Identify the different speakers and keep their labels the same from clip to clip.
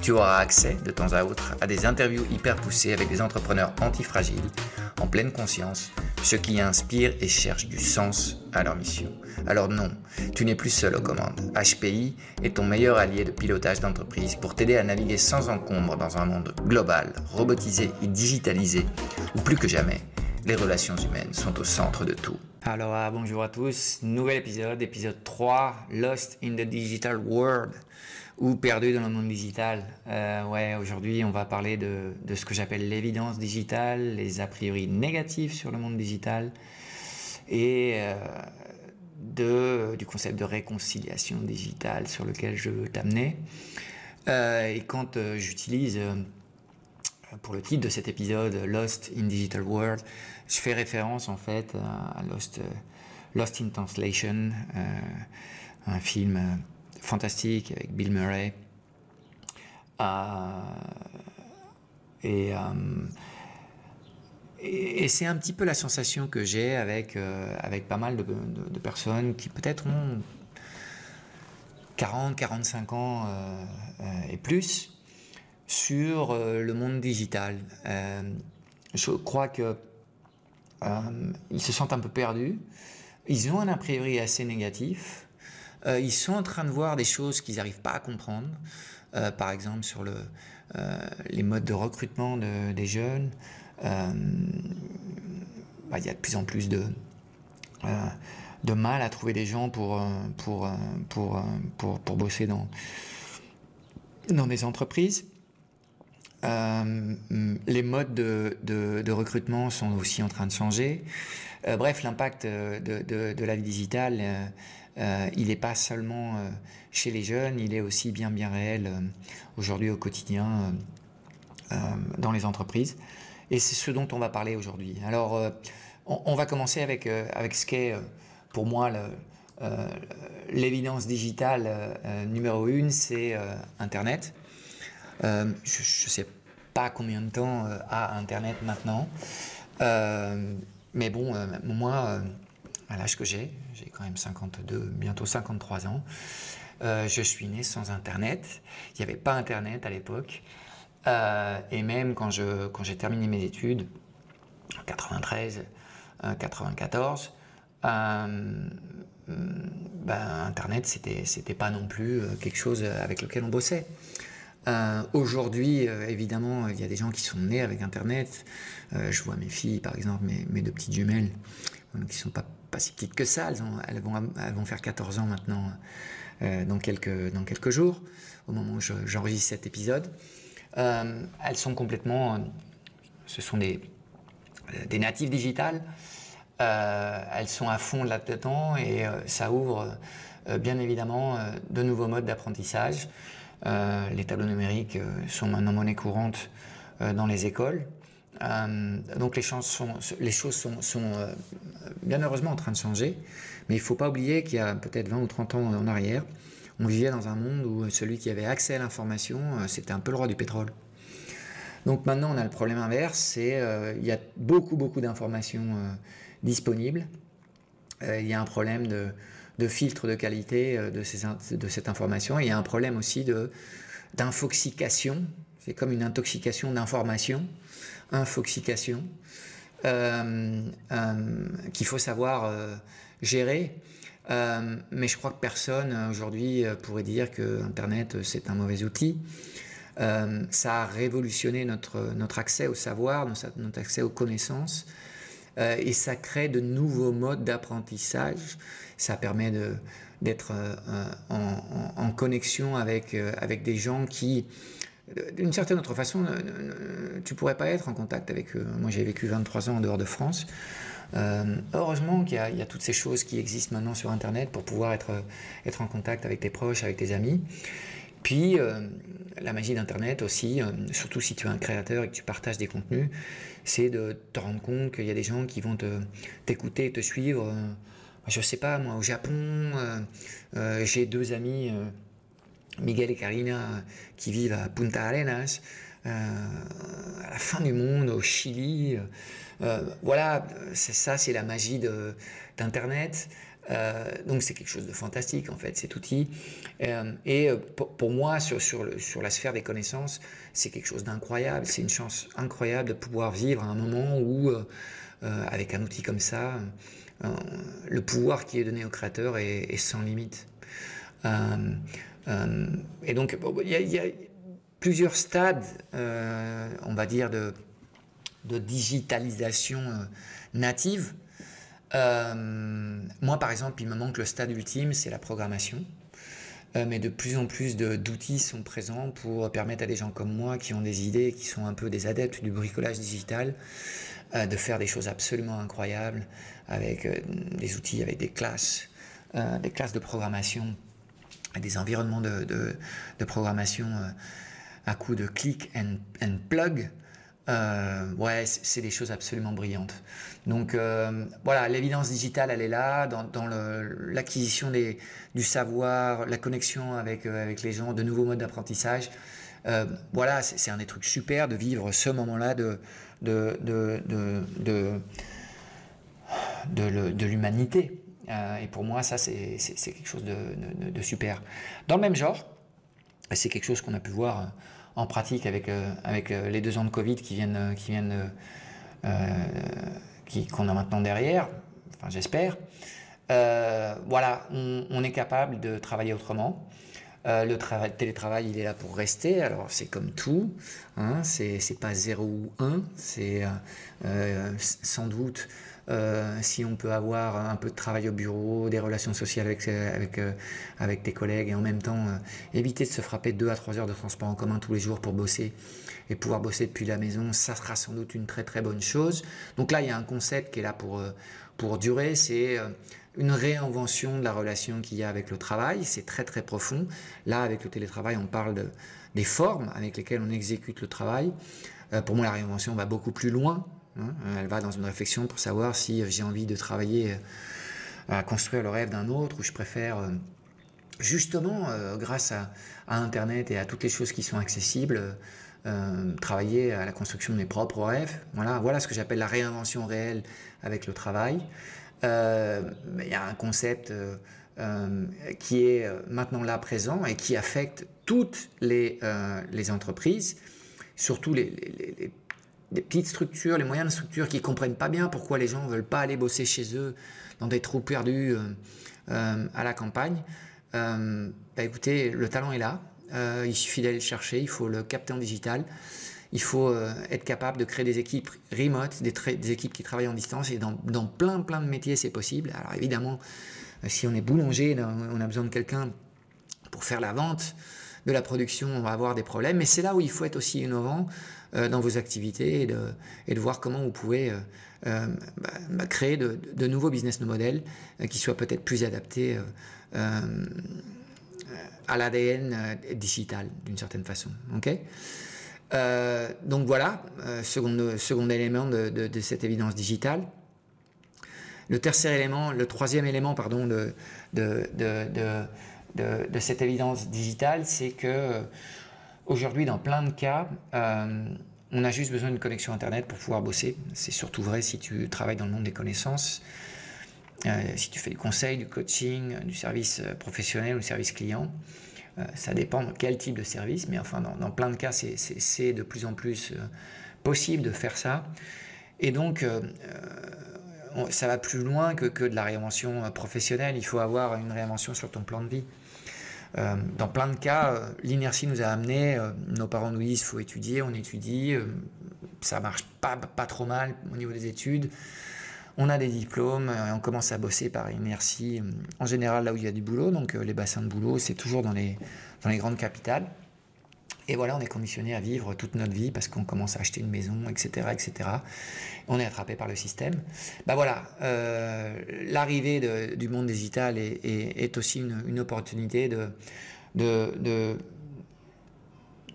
Speaker 1: tu auras accès de temps à autre à des interviews hyper poussées avec des entrepreneurs antifragiles, en pleine conscience, ceux qui inspirent et cherchent du sens à leur mission. Alors non, tu n'es plus seul aux commandes. HPI est ton meilleur allié de pilotage d'entreprise pour t'aider à naviguer sans encombre dans un monde global, robotisé et digitalisé, où plus que jamais, les relations humaines sont au centre de tout. Alors ah, bonjour à tous, nouvel épisode, épisode 3, Lost in the Digital World ou perdu dans le monde digital. Euh, ouais, aujourd'hui, on va parler de, ce que j'appelle l'évidence digitale, les a priori négatifs sur le monde digital et euh, du concept de réconciliation digitale sur lequel je veux t'amener. Euh, et quand j'utilise pour le titre de cet épisode Lost in Digital World, je fais référence en fait à Lost, Lost in Translation, un film fantastique avec Bill Murray. Euh, euh, et, c'est un petit peu la sensation que j'ai avec, euh, avec pas mal de, personnes qui peut-être ont 40, 45 ans et plus sur le monde digital. je crois que ils se sentent un peu perdus. Ils ont un a priori assez négatif. Euh, ils sont en train de voir des choses qu'ils n'arrivent pas à comprendre, euh, par exemple sur euh, les modes de recrutement des jeunes. Bah, il y a de plus en plus de, mal à trouver des gens pour, pour, pour, pour, bosser dans, dans des entreprises. les modes de, de, de, recrutement sont aussi en train de changer. bref, l'impact de, de, la vie digitale euh, il n'est pas seulement euh, chez les jeunes, il est aussi bien bien réel euh, aujourd'hui au quotidien dans les entreprises. Et c'est ce dont on va parler aujourd'hui. Alors, on, va commencer avec, avec ce qu'est pour moi l'évidence digitale numéro une, c'est Internet. je ne sais pas combien de temps a Internet maintenant. mais bon, moi, à l'âge que j'ai, j'ai quand même 52, bientôt 53 ans. Euh, je suis né sans Internet. Il n'y avait pas Internet à l'époque. Euh, et même quand, quand j'ai terminé mes études, en 93, 94, euh, ben, Internet, c'était, c'était pas non plus quelque chose avec lequel on bossait. aujourd'hui, évidemment, il y a des gens qui sont nés avec Internet. je vois mes filles, par exemple, mes, mes deux petites jumelles, qui sont pas pas si petites que ça, elles, vont, faire 14 ans maintenant euh, dans, quelques, jours, au moment où j'enregistre cet épisode. Euh, elles sont complètement, ce sont des, des natives digitales, euh, elles sont à fond là-dedans et ça ouvre bien évidemment de nouveaux modes d'apprentissage. les tableaux numériques sont maintenant monnaie courante dans les écoles. Euh, donc les, les choses sont, sont euh, bien heureusement en train de changer, mais il ne faut pas oublier qu'il y a peut-être 20 ou 30 ans en arrière, on vivait dans un monde où celui qui avait accès à l'information, euh, c'était un peu le roi du pétrole. Donc maintenant, on a le problème inverse, c'est il y a beaucoup, beaucoup d'informations disponibles. il y a un problème de, filtre de qualité de, cette information. Il y a un problème aussi d'infoxication. C'est comme une intoxication d'information infoxication, euh, euh, qu'il faut savoir euh, gérer. mais je crois que personne aujourd'hui pourrait dire que Internet c'est un mauvais outil. ça a révolutionné notre, notre accès au savoir, notre accès aux connaissances. et ça crée de nouveaux modes d'apprentissage. Ça permet d'être en, connexion avec, avec des gens qui, d'une certaine autre façon, tu pourrais pas être en contact avec eux. Moi, j'ai vécu 23 ans en dehors de France. Euh, heureusement qu'il y, a toutes ces choses qui existent maintenant sur Internet pour pouvoir être, être en contact avec tes proches, avec tes amis. Puis, euh, la magie d'Internet aussi, euh, surtout si tu es un créateur et que tu partages des contenus, c'est de te rendre compte qu'il y a des gens qui vont t'écouter, te, te suivre. je sais pas, moi, au Japon, j'ai deux amis Miguel et Karina qui vivent à Punta Arenas, euh, à la fin du monde, au Chili. Euh, voilà, ça, c'est la magie d'Internet. Euh, donc c'est quelque chose de fantastique en fait cet outil. et pour, moi sur, la sphère des connaissances, c'est quelque chose d'incroyable. C'est une chance incroyable de pouvoir vivre à un moment où, avec un outil comme ça, le pouvoir qui est donné au créateur est sans limite. Euh, et donc, il y, a plusieurs stades, euh, on va dire, de, digitalisation euh, native. moi, par exemple, il me manque le stade ultime, c'est la programmation. mais de plus en plus d'outils sont présents pour permettre à des gens comme moi qui ont des idées, qui sont un peu des adeptes du bricolage digital, de faire des choses absolument incroyables avec des outils, avec des classes, des classes de programmation des environnements de, de, programmation euh, à coup de click and, plug. Euh, ouais, c'est des choses absolument brillantes. Donc euh, voilà, l'évidence digitale, elle est là, dans, dans l'acquisition du savoir, la connexion avec, avec les gens, de nouveaux modes d'apprentissage. voilà, c'est un des trucs super de vivre ce moment-là de, de, de, de, de l'humanité. Euh, et pour moi, ça, c'est quelque chose de, super. Dans le même genre, c'est quelque chose qu'on a pu voir euh, en pratique avec, euh, avec les deux ans de Covid qui viennent, qui viennent, qu'on a maintenant derrière, enfin j'espère. voilà, on, est capable de travailler autrement. le, travail, télétravail, il est là pour rester. Alors, c'est comme tout. Hein, c'est pas 0 ou 1. C'est sans doute euh, si on peut avoir un peu de travail au bureau, des relations sociales avec, euh, avec tes collègues et en même temps euh, éviter de se frapper 2 à 3 heures de transport en commun tous les jours pour bosser et pouvoir bosser depuis la maison, ça sera sans doute une très très bonne chose. Donc là, il y a un concept qui est là pour, pour durer, c'est une réinvention de la relation qu'il y a avec le travail, c'est très très profond. Là, avec le télétravail, on parle de, des formes avec lesquelles on exécute le travail. pour moi, la réinvention va beaucoup plus loin Hein, elle va dans une réflexion pour savoir si j'ai envie de travailler euh, à construire le rêve d'un autre ou je préfère euh, justement, euh, grâce à, Internet et à toutes les choses qui sont accessibles, travailler à la construction de mes propres rêves. Voilà, voilà ce que j'appelle la réinvention réelle avec le travail. Il y a un concept qui est maintenant là présent et qui affecte toutes les, entreprises, surtout les, des petites structures, les moyennes structures qui comprennent pas bien pourquoi les gens veulent pas aller bosser chez eux dans des trous perdus euh, euh, à la campagne. Euh, bah écoutez, le talent est là. il suffit d'aller le chercher. Il faut le capter en digital. Il faut être capable de créer des équipes remote, des, des équipes qui travaillent en distance. Et dans, dans plein, plein de métiers, c'est possible. Alors évidemment, si on est boulanger, on a besoin de quelqu'un pour faire la vente de la production, on va avoir des problèmes. Mais c'est là où il faut être aussi innovant. Euh, dans vos activités et de, et de, voir comment vous pouvez euh, euh, bah, bah, créer de, de, nouveaux business models qui soient peut-être plus adaptés à l'ADN digital d'une certaine façon. ok? Donc voilà, second, second élément de, de, cette évidence digitale. Le élément, le troisième élément pardon, de, de, cette évidence digitale, c'est que Aujourd'hui, dans plein de cas, euh, on a juste besoin d'une connexion Internet pour pouvoir bosser. C'est surtout vrai si tu travailles dans le monde des connaissances, euh, si tu fais du conseil, du coaching, du service euh, professionnel ou service client. ça dépend de quel type de service, mais enfin, dans, plein de cas, c'est de plus en plus possible de faire ça. Et donc, ça va plus loin que, que de la réinvention professionnelle. Il faut avoir une réinvention sur ton plan de vie. Dans plein de cas, l'inertie nous a amené, nos parents nous disent faut étudier, on étudie, ça marche pas, pas trop mal au niveau des études. On a des diplômes, et on commence à bosser par inertie, en général là où il y a du boulot, donc les bassins de boulot, c'est toujours dans les, dans les grandes capitales. Et voilà, on est conditionné à vivre toute notre vie parce qu'on commence à acheter une maison, etc., etc. On est attrapé par le système. Ben voilà, euh, l'arrivée du monde digital est, aussi une, opportunité de, de,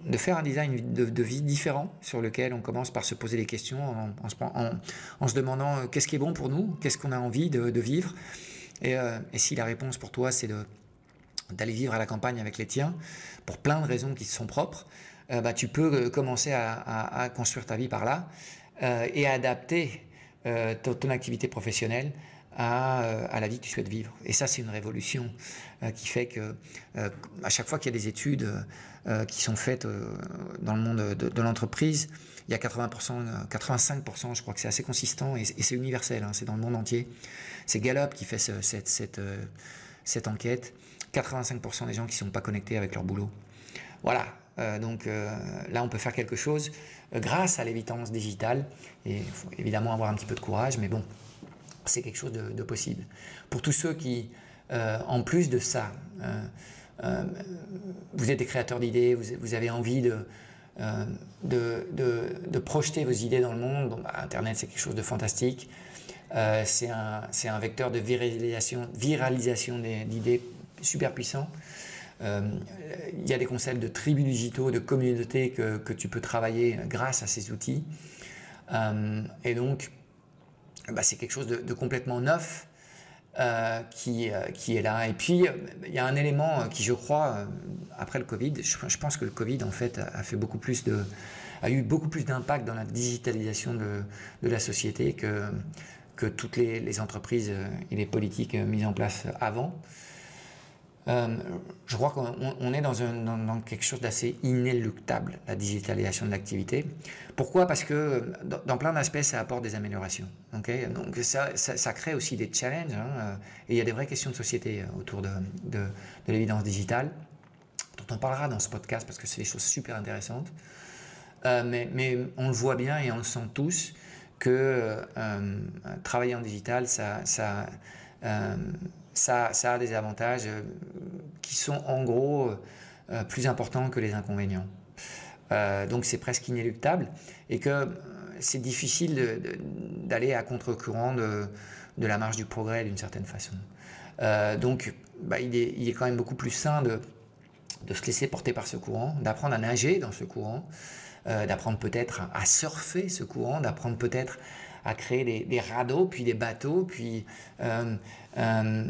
Speaker 1: de, faire un design de, vie différent sur lequel on commence par se poser des questions en, se, demandant euh, qu'est-ce qui est bon pour nous, qu'est-ce qu'on a envie de, vivre? Euh, et si la réponse pour toi c'est de d'aller vivre à la campagne avec les tiens, pour plein de raisons qui sont propres, euh, bah, tu peux euh, commencer à, construire ta vie par là euh, et à adapter ton, activité professionnelle à, la vie que tu souhaites vivre. Et ça, c'est une révolution qui fait que à chaque fois qu'il y a des études qui sont faites dans le monde de, l'entreprise, il y a 80%, 85%, je crois que c'est assez consistant et, c'est universel, hein, c'est dans le monde entier. C'est Gallup qui fait cette, cette, cette enquête. 85% des gens qui ne sont pas connectés avec leur boulot. Voilà, euh, donc euh, là on peut faire quelque chose euh, grâce à l'évidence digitale. Et il faut évidemment avoir un petit peu de courage, mais bon, c'est quelque chose de, possible. Pour tous ceux qui, en plus de ça, vous êtes des créateurs d'idées, vous, avez envie de, de, projeter vos idées dans le monde, bah, Internet c'est quelque chose de fantastique. c'est un, un, vecteur de viralisation, viralisation d'idées super puissant. Euh, il y a des concepts de tribus digitaux, de communautés que, que, tu peux travailler grâce à ces outils. Euh, et donc, bah, c'est quelque chose de, complètement neuf euh, qui, qui, est là. Et puis, il y a un élément qui, je crois, après le Covid, je, pense que le Covid, en fait, a, fait beaucoup plus de a eu beaucoup plus d'impact dans la digitalisation de, de, la société que, que toutes les, les entreprises et les politiques mises en place avant. Euh, je crois qu'on est dans, quelque chose d'assez inéluctable, la digitalisation de l'activité. Pourquoi? Parce que dans, plein d'aspects, ça apporte des améliorations. Donc ça, crée aussi des challenges, hein, euh, et il y a des vraies questions de société euh, autour de, de, de l'évidence digitale, dont on parlera dans ce podcast parce que c'est des choses super intéressantes. mais, on le voit bien et on le sent tous que travailler en digital, ça ça, a des avantages euh, qui sont en gros euh, plus importants que les inconvénients. Euh, donc c'est presque inéluctable et que c'est difficile d'aller à contre-courant de, la marche du progrès d'une certaine façon. donc bah, il, est, quand même beaucoup plus sain de, se laisser porter par ce courant, d'apprendre à nager dans ce courant, d'apprendre peut-être à surfer ce courant, d'apprendre peut-être à créer des, radeaux, puis des bateaux, puis euh, euh,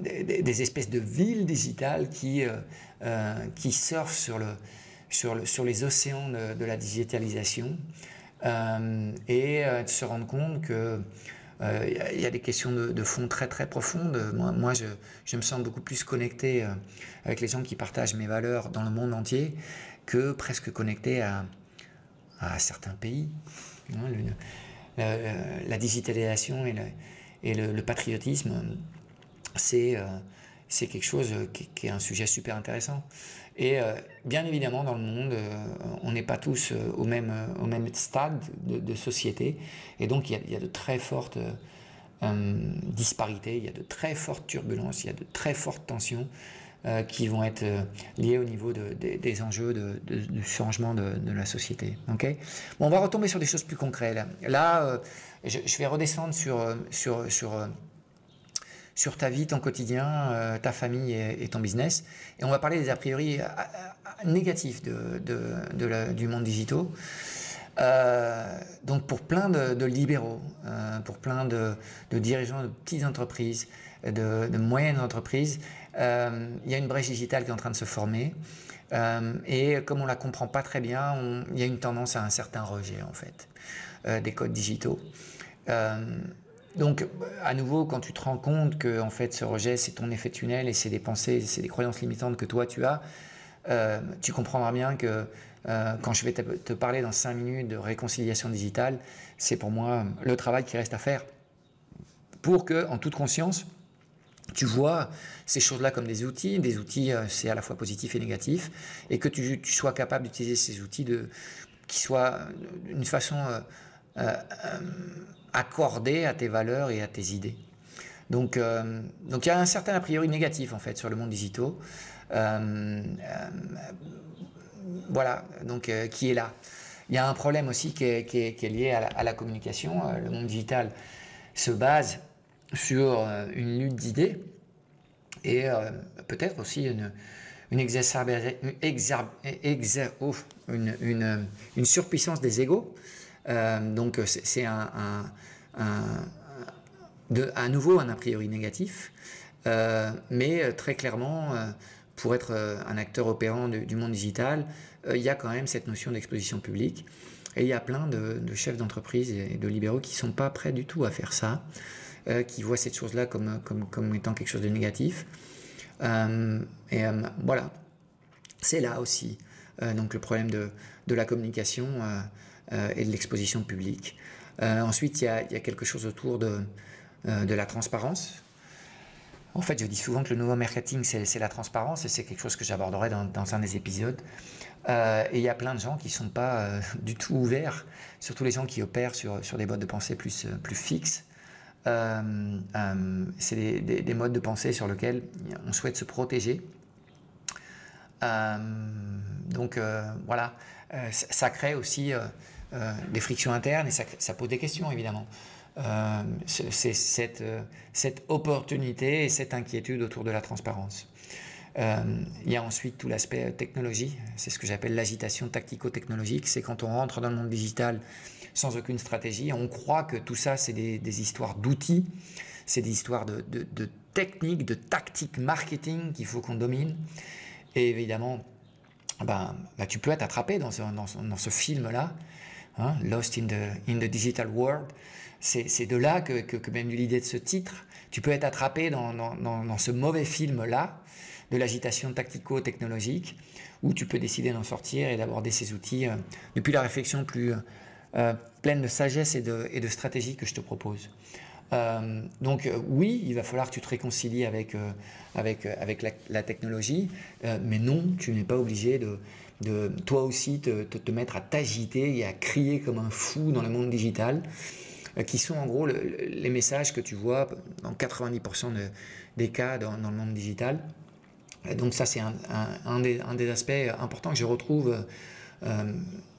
Speaker 1: des, espèces de villes digitales qui, euh, qui surfent sur, le, sur, le, sur les océans de, la digitalisation et de se rendre compte que il y, a des questions de, fond très très profondes. Moi, je, je, me sens beaucoup plus connecté avec les gens qui partagent mes valeurs dans le monde entier que presque connecté à, à certains pays. Hein, la, digitalisation et, le, patriotisme, c'est euh, c'est quelque chose qui, est un sujet super intéressant. Et euh, bien évidemment, dans le monde, euh, on n'est pas tous au même, au même stade de, société. Et donc, il y a, de très fortes disparités, il y a de très fortes turbulences, il y a de très fortes tensions. Qui vont être liés au niveau des enjeux de, changement de, la société. Okay bon, on va retomber sur des choses plus concrètes. Là, euh, je, vais redescendre sur, sur, sur, sur ta vie, ton quotidien, ta famille et, ton business. Et on va parler des a priori négatifs de, de, du monde digital. donc pour plein de, libéraux, pour plein de, dirigeants de petites entreprises, de, moyennes entreprises, euh, il y a une brèche digitale qui est en train de se former. Euh, et comme on la comprend pas très bien, il y a une tendance à un certain rejet en fait euh, des codes digitaux. donc, à nouveau, quand tu te rends compte que en fait, ce rejet, c'est ton effet tunnel et c'est des pensées, c'est des croyances limitantes que toi tu as, tu comprendras bien que quand je vais te, te, parler dans 5 minutes de réconciliation digitale, c'est pour moi le travail qui reste à faire pour que, en toute conscience, tu vois ces choses-là comme des outils, des outils c'est à la fois positif et négatif, et que tu, sois capable d'utiliser ces outils qui soient d'une façon accordée à tes valeurs et à tes idées. Donc, donc il y a un certain a priori négatif en fait sur le monde digital. voilà, donc qui est là. Il y a un problème aussi qui est, lié à la, communication. Euh, le monde digital se base sur euh, une lutte d'idées et euh, peut-être aussi une, une, une, une, surpuissance des égaux. donc c'est un, de, à nouveau un a priori négatif, mais très clairement, pour être un acteur opérant du monde digital, euh, il y a quand même cette notion d'exposition publique. Et il y a plein de, chefs d'entreprise et de libéraux qui ne sont pas prêts du tout à faire ça, euh, qui voient cette chose-là comme, comme, étant quelque chose de négatif. Euh, et voilà, c'est là aussi donc le problème de, la communication et de l'exposition publique. ensuite, il y, a, quelque chose autour de, la transparence. En fait, je dis souvent que le nouveau marketing, c'est la transparence, et c'est quelque chose que j'aborderai dans, un des épisodes. Euh, et il y a plein de gens qui ne sont pas euh, du tout ouverts, surtout les gens qui opèrent sur, des modes de pensée euh, plus fixes. C'est des, des, modes de pensée sur lesquels on souhaite se protéger. donc voilà, ça crée aussi des frictions internes et ça, pose des questions évidemment. c'est cette, cette opportunité et cette inquiétude autour de la transparence. Euh, il y a ensuite tout l'aspect technologie, c'est ce que j'appelle l'agitation tactico-technologique, c'est quand on rentre dans le monde digital sans aucune stratégie, on croit que tout ça c'est des, histoires d'outils, c'est des histoires de, de, techniques, de tactiques marketing qu'il faut qu'on domine. Et évidemment, ben, ben, tu peux être attrapé dans ce, film-là, hein, Lost in the, Digital World. C'est de là que, que, que même l'idée de ce titre, tu peux être attrapé dans ce mauvais film-là, de l'agitation tactico-technologique, où tu peux décider d'en sortir et d'aborder ces outils euh, depuis la réflexion plus euh, pleine de sagesse et de, stratégie que je te propose. Euh, donc oui, il va falloir que tu te réconcilies avec, avec, avec la, technologie, mais non, tu n'es pas obligé de, de toi aussi te, te, mettre à t'agiter et à crier comme un fou dans le monde digital, qui sont en gros les messages que tu vois dans 90% des cas dans, le monde digital donc ça, c'est un, des, aspects importants que je retrouve euh,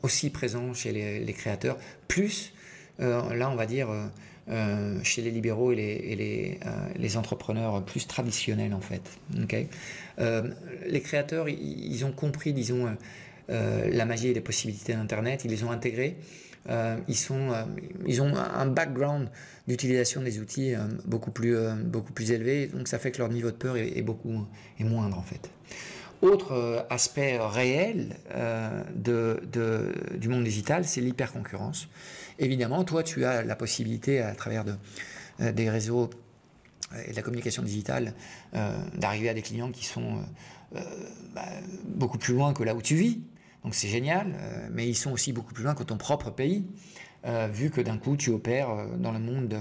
Speaker 1: aussi présent chez les, créateurs, plus, euh, là, on va dire, euh, chez les libéraux et les, entrepreneurs plus traditionnels, en fait. Les créateurs, ils, ont compris, disons, la magie et les possibilités d'Internet, ils les ont intégrés. Euh, ils, euh, ont un background d'utilisation des outils euh, beaucoup, plus, beaucoup plus élevé, donc ça fait que leur niveau de peur est, beaucoup est moindre en fait. Autre aspect réel de, du monde digital, c'est l'hyperconcurrence. Évidemment, toi, tu as la possibilité, à travers de, des réseaux et de la communication digitale, d'arriver à des clients qui sont bah, beaucoup plus loin que là où tu vis. Donc c'est génial, euh, mais ils sont aussi beaucoup plus loin que ton propre pays, euh, vu que d'un coup tu opères euh, dans le monde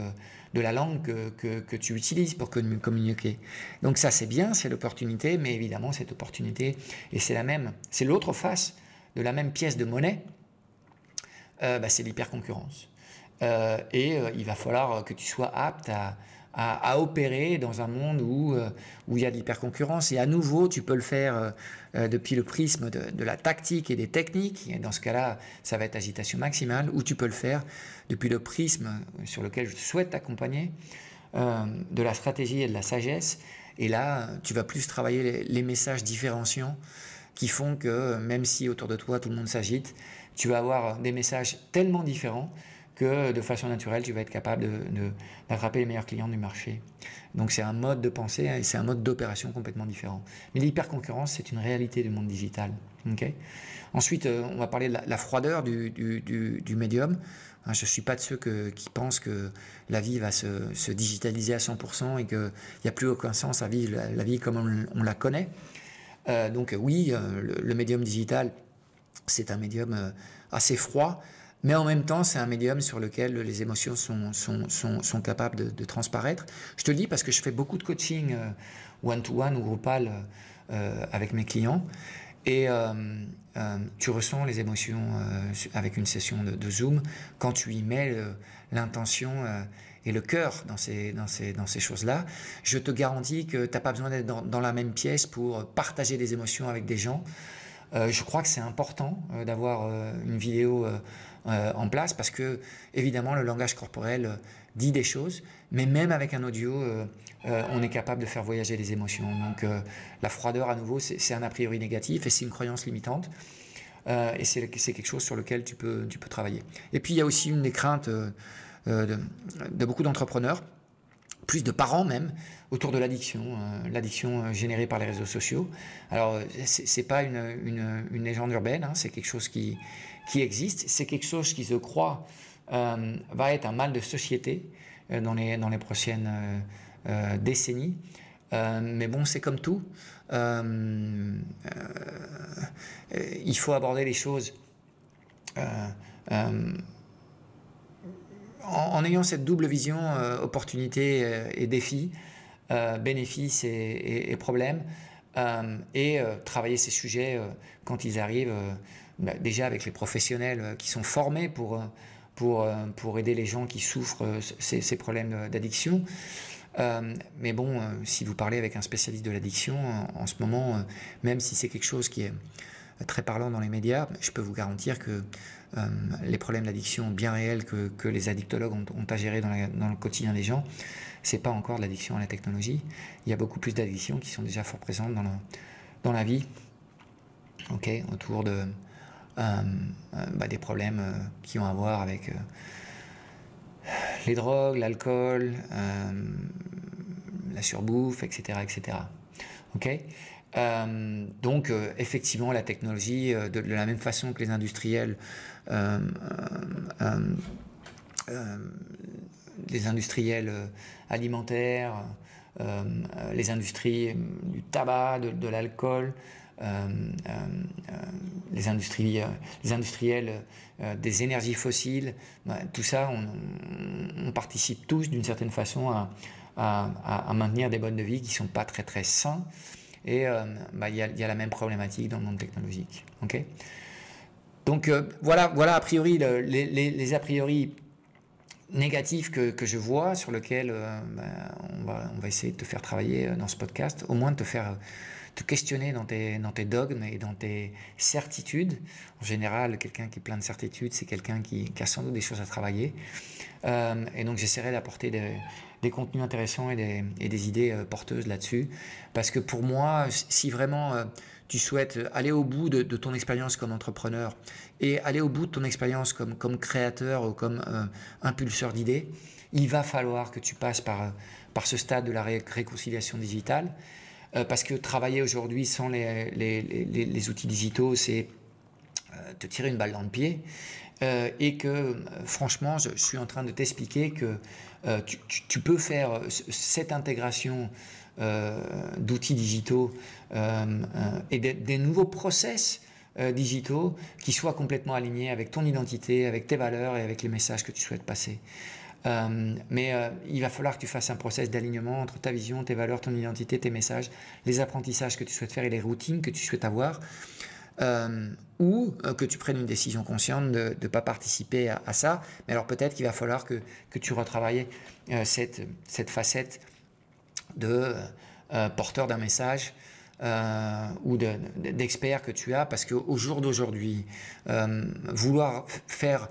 Speaker 1: de, la langue que, que, tu utilises pour communiquer. Donc ça c'est bien, c'est l'opportunité, mais évidemment cette opportunité, et c'est la même, c'est l'autre face de la même pièce de monnaie, bah, c'est l'hyperconcurrence. et il va falloir que tu sois apte à, à, opérer dans un monde où, euh, où il y a de l'hyperconcurrence. Et à nouveau, tu peux le faire euh, euh, depuis le prisme de, la tactique et des techniques. Et dans ce cas-là, ça va être agitation maximale. Ou tu peux le faire depuis le prisme sur lequel je souhaite t'accompagner, de la stratégie et de la sagesse. Et là, tu vas plus travailler les, les messages différenciants qui font que même si autour de toi tout le monde s'agite, tu vas avoir des messages tellement différents que de façon naturelle, tu vas être capable d'attraper les meilleurs clients du marché. Donc c'est un mode de pensée et c'est un mode d'opération complètement différent. Mais l'hyperconcurrence, c'est une réalité du monde digital. Ensuite, euh, on va parler de la, froideur du, médium. Hein, je ne suis pas de ceux qui pensent que la vie va se, digitaliser à 100% et qu'il n'y a plus aucun sens à vivre la, vie comme on, la connaît. Euh, donc oui, euh, le, médium digital, c'est un médium assez froid, mais en même temps, c'est un médium sur lequel les émotions sont, sont, sont, sont capables de, transparaître. Je te le dis parce que je fais beaucoup de coaching one-to-one ou groupal avec mes clients. Et tu ressens les émotions avec une session de, Zoom quand tu y mets l'intention et le cœur dans ces, dans ces, dans ces choses-là. Je te garantis que tu n'as pas besoin d'être dans, la même pièce pour partager des émotions avec des gens. Euh, je crois que c'est important euh, d'avoir euh, une vidéo en place parce que, évidemment, le langage corporel dit des choses, mais même avec un audio, on est capable de faire voyager les émotions. Donc, la froideur, à nouveau, c'est un a priori négatif et c'est une croyance limitante. et c'est quelque chose sur lequel tu peux, tu peux travailler. Et puis, il y a aussi une des craintes de, beaucoup d'entrepreneurs, plus de parents même, autour de l'addiction, euh, l'addiction euh, générée par les réseaux sociaux. Alors, euh, c'est pas une, une, une, légende urbaine, hein, c'est quelque chose qui, qui existe, c'est quelque chose qui, se croit, va être un mal de société dans, les, dans les prochaines décennies. mais bon, c'est comme tout. il faut aborder les choses en, ayant cette double vision, euh, opportunité euh, et défi, euh, bénéfices et, problèmes, et travailler ces sujets quand ils arrivent, déjà avec les professionnels qui sont formés pour, pour, pour aider les gens qui souffrent ces, ces problèmes d'addiction. mais bon, si vous parlez avec un spécialiste de l'addiction, en, ce moment, même si c'est quelque chose qui est très parlant dans les médias, je peux vous garantir que euh, les problèmes d'addiction bien réels que, que les addictologues ont, à gérer dans, dans, le quotidien des gens, c'est pas encore de l'addiction à la technologie. Il y a beaucoup plus d'addictions qui sont déjà fort présentes dans, dans la vie, ok, autour de euh, euh, bah, des problèmes qui ont à voir avec les drogues, l'alcool, la surbouffe, etc., etc. Ok? Euh, donc, euh, effectivement, la technologie, euh, de, la même façon que les industriels, les industriels alimentaires, les industries du tabac, de, l'alcool, les, industries, les industriels des énergies fossiles, bah, tout ça, on, participe tous d'une certaine façon à, maintenir des modes de vie qui ne sont pas très très sains. Et euh, bah, il y, a, la même problématique dans le monde technologique. ok? Donc euh, voilà, voilà a priori les, a priori négatifs que, je vois, sur lesquels euh, bah, on va essayer de te faire travailler dans ce podcast, au moins de te faire te questionner dans tes, dans tes dogmes et dans tes certitudes. En général, quelqu'un qui est plein de certitudes, c'est quelqu'un qui, a sans doute des choses à travailler. et donc j'essaierai d'apporter des, des contenus intéressants et des, et des idées euh, porteuses là-dessus. Parce que pour moi, si vraiment euh, tu souhaites aller au bout de, ton expérience comme entrepreneur et aller au bout de ton expérience comme, comme créateur ou comme euh, impulseur d'idées, il va falloir que tu passes par, par ce stade de la réconciliation digitale. Parce que travailler aujourd'hui sans les, les, les, outils digitaux, c'est te tirer une balle dans le pied. et que franchement, je, suis en train de t'expliquer que euh, tu, peux faire euh, cette intégration euh, d'outils digitaux et des, nouveaux process digitaux qui soient complètement alignés avec ton identité, avec tes valeurs et avec les messages que tu souhaites passer. Mais il va falloir que tu fasses un process d'alignement entre ta vision, tes valeurs, ton identité, tes messages, les apprentissages que tu souhaites faire et les routines que tu souhaites avoir euh, ou euh, que tu prennes une décision consciente de ne pas participer à, ça. Mais alors peut-être qu'il va falloir que, que tu retravailles euh, cette, cette facette de porteur d'un message ou d'expert que tu as, parce qu'au jour d'aujourd'hui, vouloir faire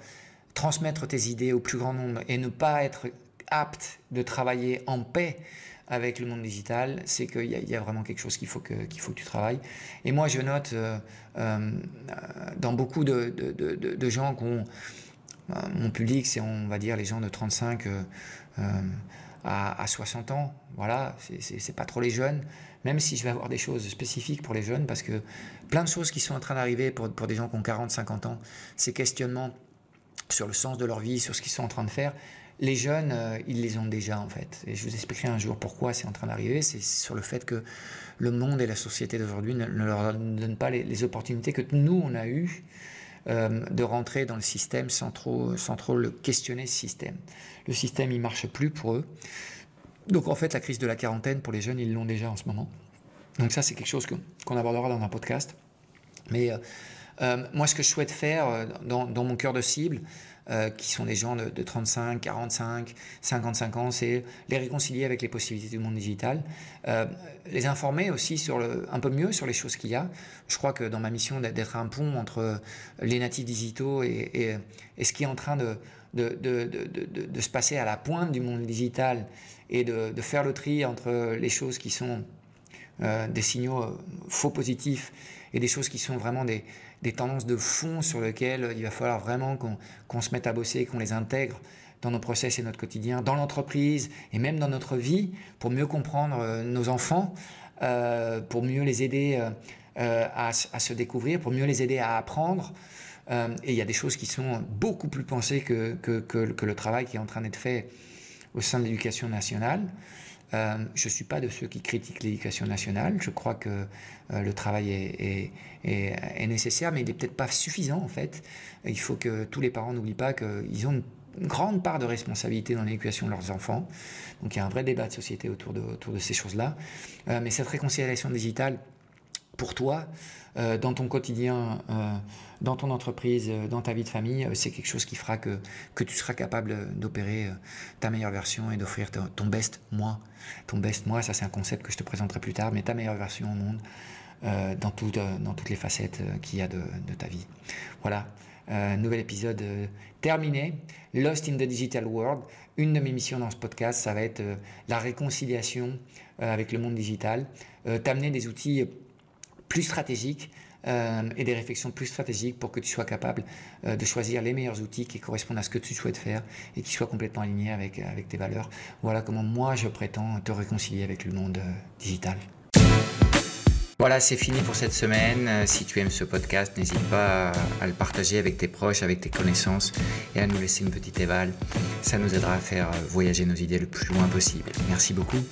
Speaker 1: transmettre tes idées au plus grand nombre et ne pas être apte de travailler en paix avec le monde digital, c'est qu'il y, a vraiment quelque chose qu'il faut que, qu'il faut que tu travailles. Et moi, je note euh, euh, dans beaucoup de, de, de, gens qui ont... Euh, mon public, c'est, on va dire, les gens de 35 à, à, 60 ans. Voilà, c'est pas trop les jeunes, même si je vais avoir des choses spécifiques pour les jeunes, parce que plein de choses qui sont en train d'arriver pour, pour des gens qui ont 40, 50 ans, ces questionnements sur le sens de leur vie, sur ce qu'ils sont en train de faire, les jeunes, euh, ils les ont déjà en fait. Et je vous expliquerai un jour pourquoi c'est en train d'arriver. C'est sur le fait que le monde et la société d'aujourd'hui ne, leur donnent pas les, opportunités que nous, on a eues de rentrer dans le système sans trop, sans trop le questionner, ce système. Le système, il marche plus pour eux. Donc en fait, la crise de la quarantaine, pour les jeunes, ils l'ont déjà en ce moment. Donc ça, c'est quelque chose qu'on abordera dans un podcast. Mais euh, moi, ce que je souhaite faire euh, dans, mon cœur de cible, euh, qui sont des gens de, 35, 45, 55 ans, c'est les réconcilier avec les possibilités du monde digital, les informer aussi un peu mieux sur les choses qu'il y a. Je crois que dans ma mission d'être un pont entre les natifs digitaux et, ce qui est en train de, se passer à la pointe du monde digital et de, faire le tri entre les choses qui sont des signaux faux positifs et des choses qui sont vraiment des, des tendances de fond sur lesquelles il va falloir vraiment qu'on se mette à bosser, qu'on les intègre dans nos process et notre quotidien, dans l'entreprise et même dans notre vie, pour mieux comprendre euh, nos enfants, euh, pour mieux les aider euh, à, se découvrir, pour mieux les aider à apprendre. et il y a des choses qui sont beaucoup plus pensées que, que, que le travail qui est en train d'être fait au sein de l'éducation nationale. Euh, je ne suis pas de ceux qui critiquent l'éducation nationale. Je crois que euh, le travail est, nécessaire, mais il n'est peut-être pas suffisant en fait. Il faut que tous les parents n'oublient pas qu'ils ont une grande part de responsabilité dans l'éducation de leurs enfants. Donc il y a un vrai débat de société autour de, autour de ces choses-là. Euh, mais cette réconciliation digitale, pour toi, euh, dans ton quotidien, euh, dans ton entreprise, euh, dans ta vie de famille, c'est quelque chose qui fera que, que tu seras capable d'opérer ta meilleure version et d'offrir ton best moi. Ton best moi, ça c'est un concept que je te présenterai plus tard, mais ta meilleure version au monde dans, tout, dans toutes les facettes qu'il y a de, de, ta vie. Voilà, nouvel épisode terminé. Lost in the Digital World. Une de mes missions dans ce podcast, ça va être la réconciliation avec le monde digital, t'amener des outils plus stratégiques euh, et des réflexions plus stratégiques pour que tu sois capable euh, de choisir les meilleurs outils qui correspondent à ce que tu souhaites faire et qui soient complètement alignés avec, avec tes valeurs. Voilà comment moi je prétends te réconcilier avec le monde euh, digital. Voilà, c'est fini pour cette semaine. Si tu aimes ce podcast, n'hésite pas à le partager avec tes proches, avec tes connaissances et à nous laisser une petite éval. Ça nous aidera à faire voyager nos idées le plus loin possible. Merci beaucoup.